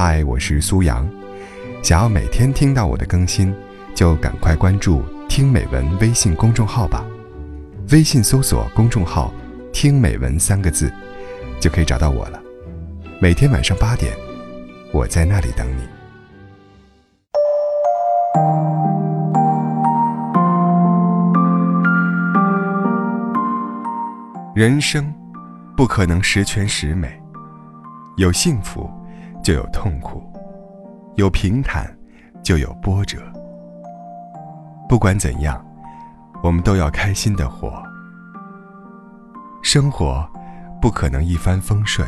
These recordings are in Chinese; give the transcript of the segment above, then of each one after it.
嗨，我是苏阳。想要每天听到我的更新，就赶快关注“听美文”微信公众号吧。微信搜索公众号“听美文”三个字，就可以找到我了。每天晚上八点，我在那里等你。人生不可能十全十美，有幸福。就有痛苦，有平坦，就有波折。不管怎样，我们都要开心的活。生活不可能一帆风顺，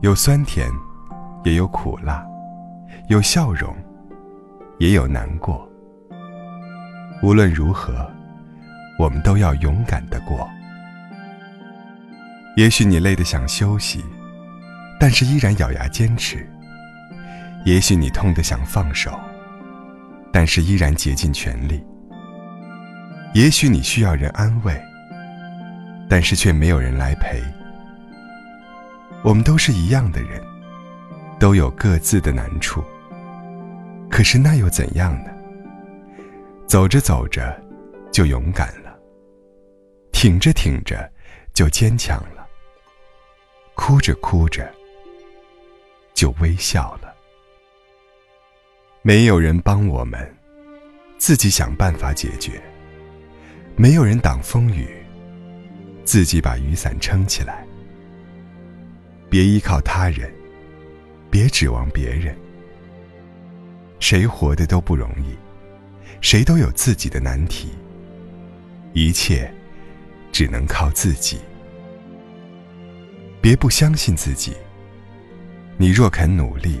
有酸甜，也有苦辣，有笑容，也有难过。无论如何，我们都要勇敢的过。也许你累得想休息。但是依然咬牙坚持。也许你痛得想放手，但是依然竭尽全力。也许你需要人安慰，但是却没有人来陪。我们都是一样的人，都有各自的难处。可是那又怎样呢？走着走着，就勇敢了；挺着挺着，就坚强了；哭着哭着。就微笑了。没有人帮我们，自己想办法解决；没有人挡风雨，自己把雨伞撑起来。别依靠他人，别指望别人。谁活的都不容易，谁都有自己的难题。一切只能靠自己。别不相信自己。你若肯努力，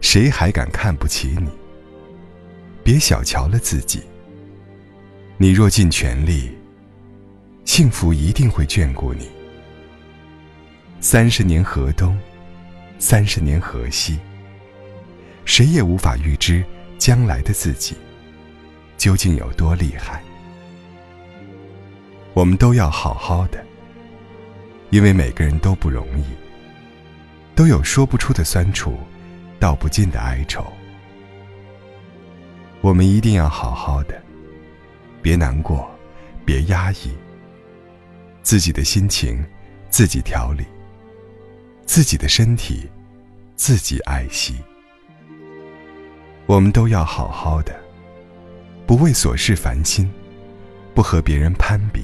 谁还敢看不起你？别小瞧了自己。你若尽全力，幸福一定会眷顾你。三十年河东，三十年河西。谁也无法预知将来的自己究竟有多厉害。我们都要好好的，因为每个人都不容易。都有说不出的酸楚，道不尽的哀愁。我们一定要好好的，别难过，别压抑。自己的心情，自己调理；自己的身体，自己爱惜。我们都要好好的，不为琐事烦心，不和别人攀比，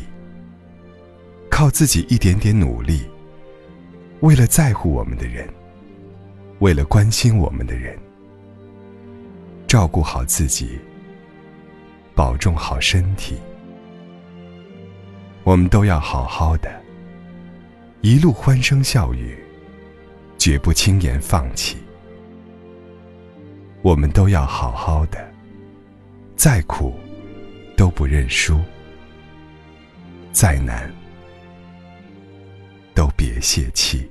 靠自己一点点努力。为了在乎我们的人，为了关心我们的人，照顾好自己，保重好身体，我们都要好好的，一路欢声笑语，绝不轻言放弃。我们都要好好的，再苦都不认输，再难。泄气。